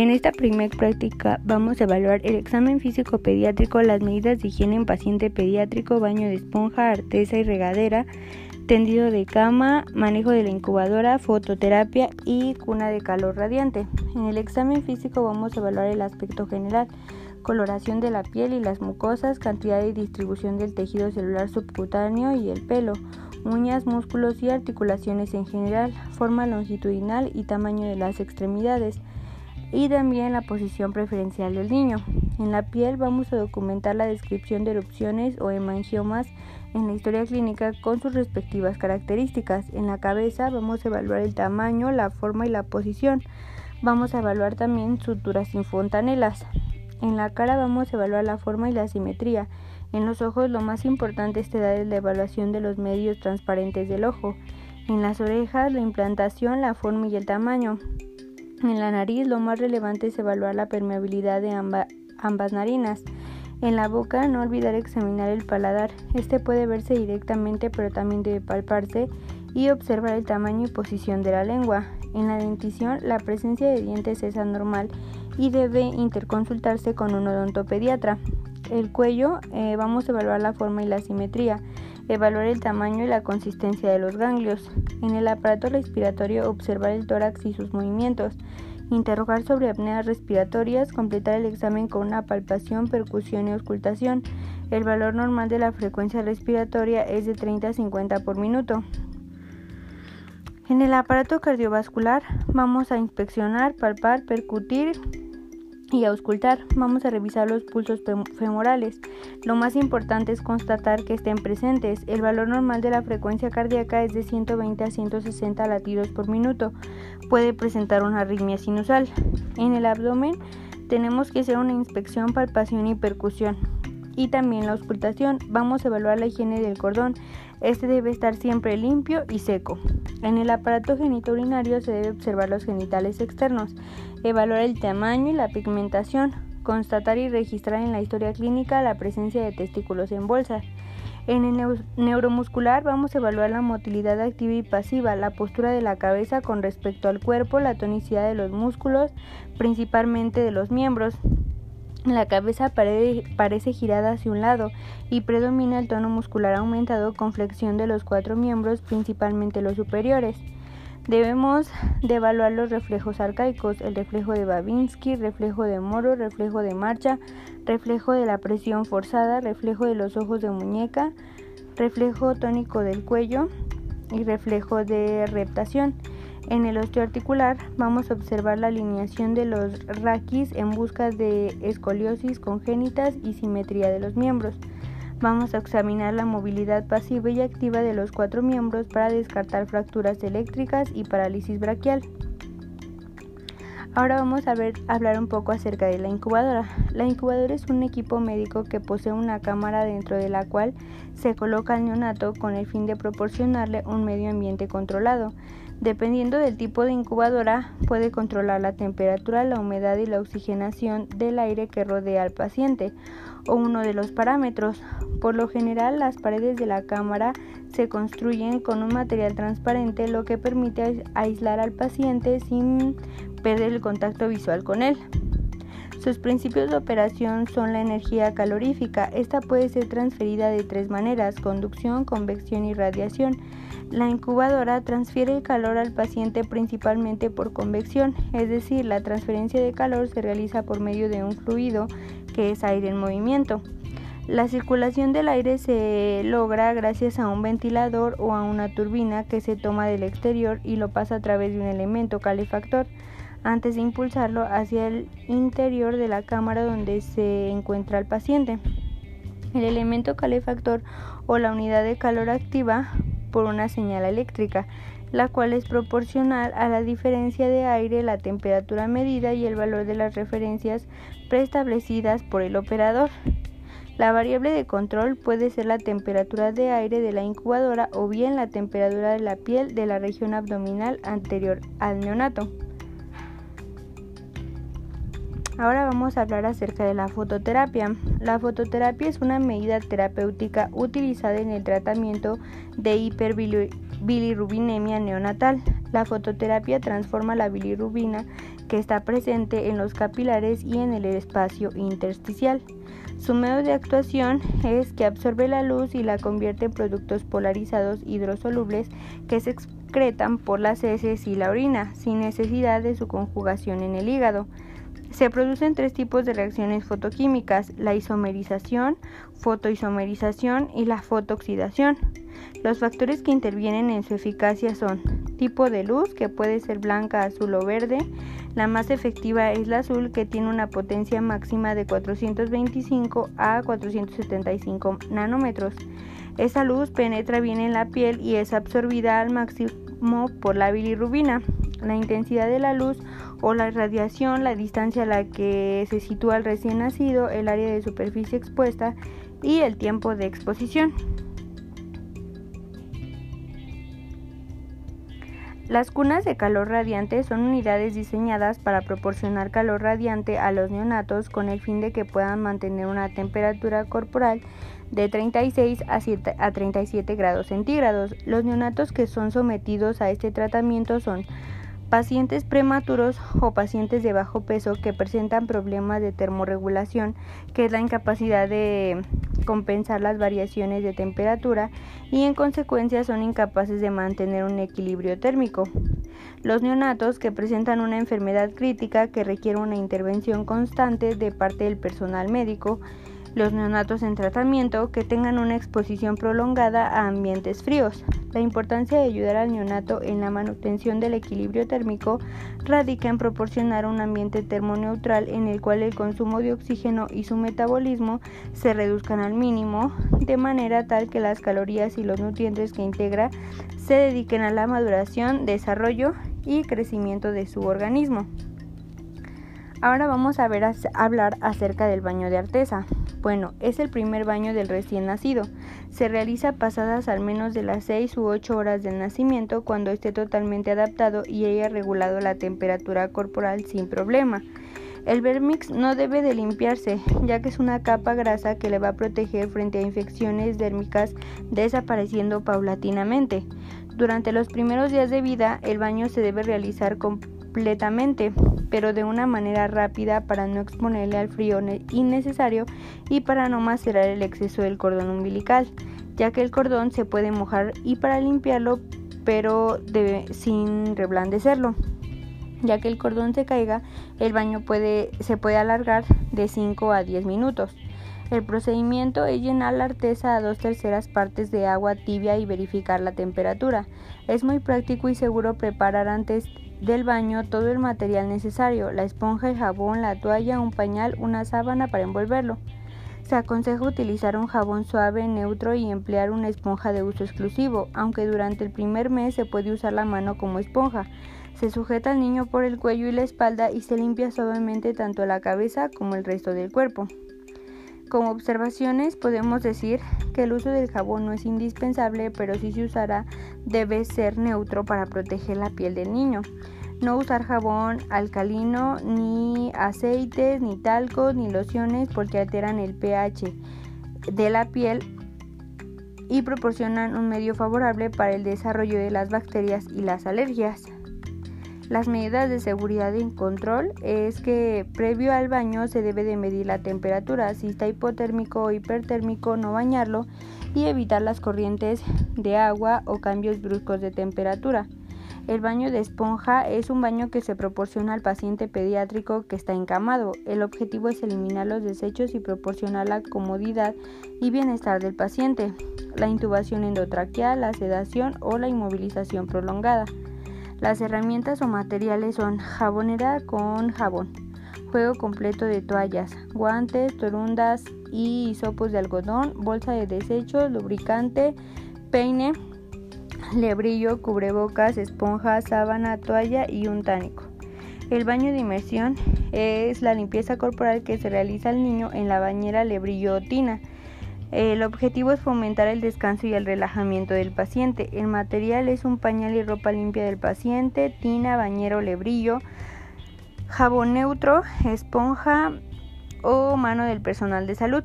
En esta primera práctica vamos a evaluar el examen físico pediátrico, las medidas de higiene en paciente pediátrico, baño de esponja, artesa y regadera, tendido de cama, manejo de la incubadora, fototerapia y cuna de calor radiante. En el examen físico vamos a evaluar el aspecto general, coloración de la piel y las mucosas, cantidad y distribución del tejido celular subcutáneo y el pelo, uñas, músculos y articulaciones en general, forma longitudinal y tamaño de las extremidades y también la posición preferencial del niño. En la piel vamos a documentar la descripción de erupciones o hemangiomas en la historia clínica con sus respectivas características. En la cabeza vamos a evaluar el tamaño, la forma y la posición. Vamos a evaluar también suturas sin fontanelas. En la cara vamos a evaluar la forma y la simetría. En los ojos lo más importante esta edad es la evaluación de los medios transparentes del ojo. En las orejas la implantación, la forma y el tamaño. En la nariz lo más relevante es evaluar la permeabilidad de ambas narinas. En la boca no olvidar examinar el paladar. Este puede verse directamente pero también debe palparse y observar el tamaño y posición de la lengua. En la dentición la presencia de dientes es anormal y debe interconsultarse con un odontopediatra. El cuello, eh, vamos a evaluar la forma y la simetría, evaluar el tamaño y la consistencia de los ganglios. En el aparato respiratorio, observar el tórax y sus movimientos. Interrogar sobre apneas respiratorias, completar el examen con una palpación, percusión y auscultación. El valor normal de la frecuencia respiratoria es de 30 a 50 por minuto. En el aparato cardiovascular vamos a inspeccionar, palpar, percutir y auscultar. Vamos a revisar los pulsos femorales. Lo más importante es constatar que estén presentes. El valor normal de la frecuencia cardíaca es de 120 a 160 latidos por minuto. Puede presentar una arritmia sinusal. En el abdomen tenemos que hacer una inspección, palpación y percusión y también la auscultación. Vamos a evaluar la higiene del cordón. Este debe estar siempre limpio y seco. En el aparato genitourinario se debe observar los genitales externos, evaluar el tamaño y la pigmentación, constatar y registrar en la historia clínica la presencia de testículos en bolsa. En el neuromuscular vamos a evaluar la motilidad activa y pasiva, la postura de la cabeza con respecto al cuerpo, la tonicidad de los músculos, principalmente de los miembros, la cabeza parece girada hacia un lado y predomina el tono muscular aumentado con flexión de los cuatro miembros, principalmente los superiores. Debemos de evaluar los reflejos arcaicos, el reflejo de Babinski, reflejo de Moro, reflejo de marcha, reflejo de la presión forzada, reflejo de los ojos de muñeca, reflejo tónico del cuello y reflejo de reptación. En el osteoarticular vamos a observar la alineación de los raquis en busca de escoliosis congénitas y simetría de los miembros. Vamos a examinar la movilidad pasiva y activa de los cuatro miembros para descartar fracturas eléctricas y parálisis braquial. Ahora vamos a ver, hablar un poco acerca de la incubadora. La incubadora es un equipo médico que posee una cámara dentro de la cual se coloca el neonato con el fin de proporcionarle un medio ambiente controlado. Dependiendo del tipo de incubadora, puede controlar la temperatura, la humedad y la oxigenación del aire que rodea al paciente o uno de los parámetros. Por lo general, las paredes de la cámara se construyen con un material transparente, lo que permite aislar al paciente sin perder el contacto visual con él. Sus principios de operación son la energía calorífica. Esta puede ser transferida de tres maneras, conducción, convección y radiación. La incubadora transfiere el calor al paciente principalmente por convección, es decir, la transferencia de calor se realiza por medio de un fluido que es aire en movimiento. La circulación del aire se logra gracias a un ventilador o a una turbina que se toma del exterior y lo pasa a través de un elemento calefactor antes de impulsarlo hacia el interior de la cámara donde se encuentra el paciente. El elemento calefactor o la unidad de calor activa por una señal eléctrica, la cual es proporcional a la diferencia de aire, la temperatura medida y el valor de las referencias preestablecidas por el operador. La variable de control puede ser la temperatura de aire de la incubadora o bien la temperatura de la piel de la región abdominal anterior al neonato. Ahora vamos a hablar acerca de la fototerapia. La fototerapia es una medida terapéutica utilizada en el tratamiento de hiperbilirubinemia neonatal. La fototerapia transforma la bilirrubina que está presente en los capilares y en el espacio intersticial. Su medio de actuación es que absorbe la luz y la convierte en productos polarizados hidrosolubles que se excretan por las heces y la orina, sin necesidad de su conjugación en el hígado. Se producen tres tipos de reacciones fotoquímicas, la isomerización, fotoisomerización y la fotooxidación. Los factores que intervienen en su eficacia son tipo de luz, que puede ser blanca, azul o verde. La más efectiva es la azul, que tiene una potencia máxima de 425 a 475 nanómetros. Esa luz penetra bien en la piel y es absorbida al máximo por la bilirrubina. La intensidad de la luz o la radiación, la distancia a la que se sitúa el recién nacido, el área de superficie expuesta y el tiempo de exposición. Las cunas de calor radiante son unidades diseñadas para proporcionar calor radiante a los neonatos con el fin de que puedan mantener una temperatura corporal de 36 a, 37 grados centígrados. Los neonatos que son sometidos a este tratamiento son Pacientes prematuros o pacientes de bajo peso que presentan problemas de termorregulación, que es la incapacidad de compensar las variaciones de temperatura y en consecuencia son incapaces de mantener un equilibrio térmico. Los neonatos que presentan una enfermedad crítica que requiere una intervención constante de parte del personal médico los neonatos en tratamiento que tengan una exposición prolongada a ambientes fríos. La importancia de ayudar al neonato en la manutención del equilibrio térmico radica en proporcionar un ambiente termoneutral en el cual el consumo de oxígeno y su metabolismo se reduzcan al mínimo, de manera tal que las calorías y los nutrientes que integra se dediquen a la maduración, desarrollo y crecimiento de su organismo. Ahora vamos a ver a hablar acerca del baño de artesa. Bueno, es el primer baño del recién nacido. Se realiza pasadas al menos de las 6 u 8 horas del nacimiento cuando esté totalmente adaptado y haya regulado la temperatura corporal sin problema. El vermix no debe de limpiarse, ya que es una capa grasa que le va a proteger frente a infecciones dérmicas desapareciendo paulatinamente. Durante los primeros días de vida, el baño se debe realizar completamente pero de una manera rápida para no exponerle al frío innecesario y para no macerar el exceso del cordón umbilical, ya que el cordón se puede mojar y para limpiarlo, pero sin reblandecerlo. Ya que el cordón se caiga, el baño se puede alargar de 5 a 10 minutos. El procedimiento es llenar la artesa a dos terceras partes de agua tibia y verificar la temperatura. Es muy práctico y seguro preparar antes del baño todo el material necesario, la esponja, el jabón, la toalla, un pañal, una sábana para envolverlo. Se aconseja utilizar un jabón suave, neutro y emplear una esponja de uso exclusivo, aunque durante el primer mes se puede usar la mano como esponja. Se sujeta al niño por el cuello y la espalda y se limpia suavemente tanto la cabeza como el resto del cuerpo. Como observaciones podemos decir que el uso del jabón no es indispensable, pero si se usará debe ser neutro para proteger la piel del niño. No usar jabón alcalino, ni aceites, ni talcos, ni lociones porque alteran el pH de la piel y proporcionan un medio favorable para el desarrollo de las bacterias y las alergias. Las medidas de seguridad y control es que previo al baño se debe de medir la temperatura, si está hipotérmico o hipertérmico no bañarlo y evitar las corrientes de agua o cambios bruscos de temperatura. El baño de esponja es un baño que se proporciona al paciente pediátrico que está encamado. El objetivo es eliminar los desechos y proporcionar la comodidad y bienestar del paciente. La intubación endotraqueal, la sedación o la inmovilización prolongada. Las herramientas o materiales son jabonera con jabón, juego completo de toallas, guantes, torundas y hisopos de algodón, bolsa de desechos, lubricante, peine, lebrillo, cubrebocas, esponja, sábana, toalla y un tánico. El baño de inmersión es la limpieza corporal que se realiza al niño en la bañera lebrillo o tina. El objetivo es fomentar el descanso y el relajamiento del paciente. El material es un pañal y ropa limpia del paciente, tina, bañero, lebrillo, jabón neutro, esponja o mano del personal de salud.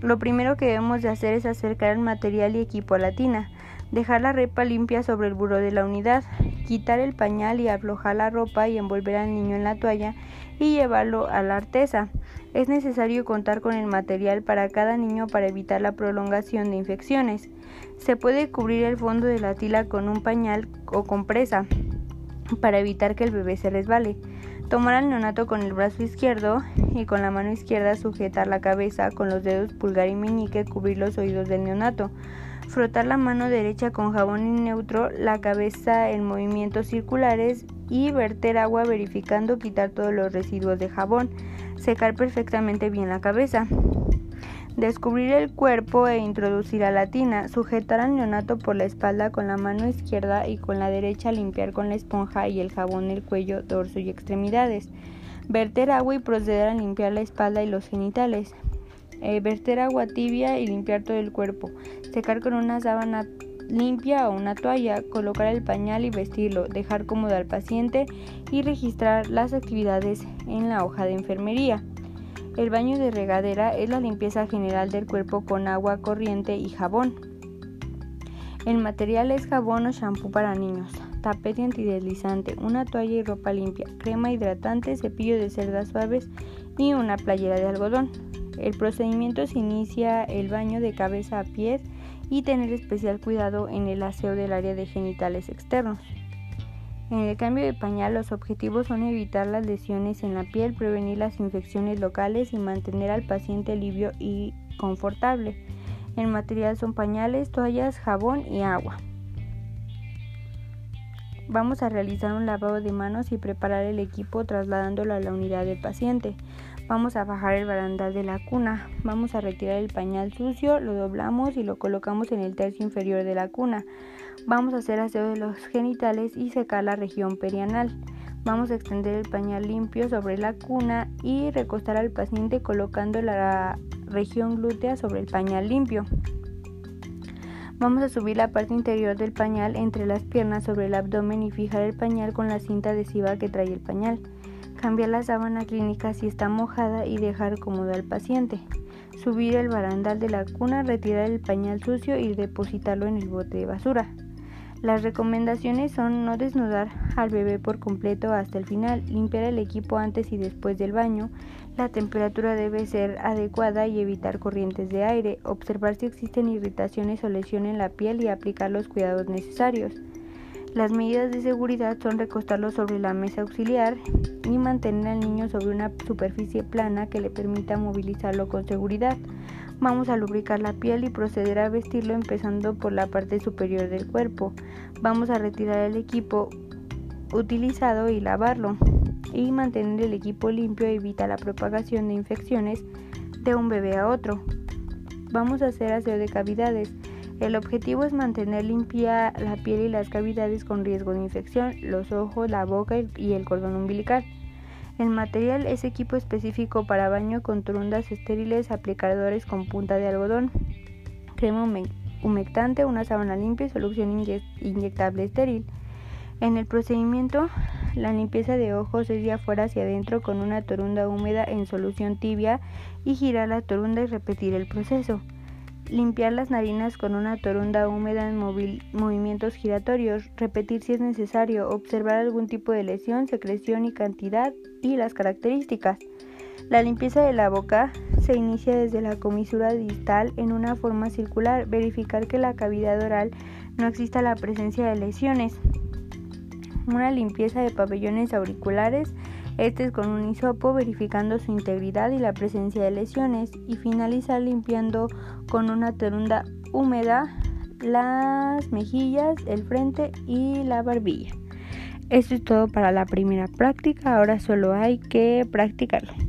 Lo primero que debemos de hacer es acercar el material y equipo a la tina. Dejar la repa limpia sobre el buró de la unidad. Quitar el pañal y aflojar la ropa y envolver al niño en la toalla y llevarlo a la artesa. Es necesario contar con el material para cada niño para evitar la prolongación de infecciones. Se puede cubrir el fondo de la tila con un pañal o compresa para evitar que el bebé se resbale. Tomar al neonato con el brazo izquierdo y con la mano izquierda sujetar la cabeza con los dedos pulgar y meñique cubrir los oídos del neonato. Frotar la mano derecha con jabón neutro, la cabeza en movimientos circulares y verter agua verificando quitar todos los residuos de jabón. Secar perfectamente bien la cabeza. Descubrir el cuerpo e introducir a la tina. Sujetar al neonato por la espalda con la mano izquierda y con la derecha limpiar con la esponja y el jabón el cuello, dorso y extremidades. Verter agua y proceder a limpiar la espalda y los genitales. Eh, verter agua tibia y limpiar todo el cuerpo. Secar con una sábana limpia o una toalla, colocar el pañal y vestirlo, dejar cómodo al paciente y registrar las actividades en la hoja de enfermería. El baño de regadera es la limpieza general del cuerpo con agua corriente y jabón. El material es jabón o shampoo para niños, tapete antideslizante, una toalla y ropa limpia, crema hidratante, cepillo de cerdas suaves y una playera de algodón. El procedimiento se inicia el baño de cabeza a pies y tener especial cuidado en el aseo del área de genitales externos. En el cambio de pañal los objetivos son evitar las lesiones en la piel, prevenir las infecciones locales y mantener al paciente limpio y confortable. El material son pañales, toallas, jabón y agua. Vamos a realizar un lavado de manos y preparar el equipo trasladándolo a la unidad del paciente. Vamos a bajar el barandal de la cuna. Vamos a retirar el pañal sucio, lo doblamos y lo colocamos en el tercio inferior de la cuna. Vamos a hacer aseo de los genitales y secar la región perianal. Vamos a extender el pañal limpio sobre la cuna y recostar al paciente colocando la región glútea sobre el pañal limpio. Vamos a subir la parte interior del pañal entre las piernas sobre el abdomen y fijar el pañal con la cinta adhesiva que trae el pañal. Cambiar la sábana clínica si está mojada y dejar cómodo al paciente. Subir el barandal de la cuna, retirar el pañal sucio y depositarlo en el bote de basura. Las recomendaciones son no desnudar al bebé por completo hasta el final, limpiar el equipo antes y después del baño, la temperatura debe ser adecuada y evitar corrientes de aire, observar si existen irritaciones o lesión en la piel y aplicar los cuidados necesarios. Las medidas de seguridad son recostarlo sobre la mesa auxiliar y mantener al niño sobre una superficie plana que le permita movilizarlo con seguridad. Vamos a lubricar la piel y proceder a vestirlo empezando por la parte superior del cuerpo. Vamos a retirar el equipo utilizado y lavarlo. Y mantener el equipo limpio evita la propagación de infecciones de un bebé a otro. Vamos a hacer aseo de cavidades. El objetivo es mantener limpia la piel y las cavidades con riesgo de infección, los ojos, la boca y el cordón umbilical. El material es equipo específico para baño con trundas estériles, aplicadores con punta de algodón, crema humectante, una sábana limpia y solución inyectable estéril. En el procedimiento, la limpieza de ojos es de afuera hacia adentro con una torunda húmeda en solución tibia y girar la torunda y repetir el proceso. Limpiar las narinas con una torunda húmeda en movimientos giratorios. Repetir si es necesario. Observar algún tipo de lesión, secreción y cantidad y las características. La limpieza de la boca se inicia desde la comisura distal en una forma circular. Verificar que la cavidad oral no exista la presencia de lesiones. Una limpieza de pabellones auriculares este es con un hisopo verificando su integridad y la presencia de lesiones y finaliza limpiando con una terunda húmeda las mejillas, el frente y la barbilla. Esto es todo para la primera práctica, ahora solo hay que practicarlo.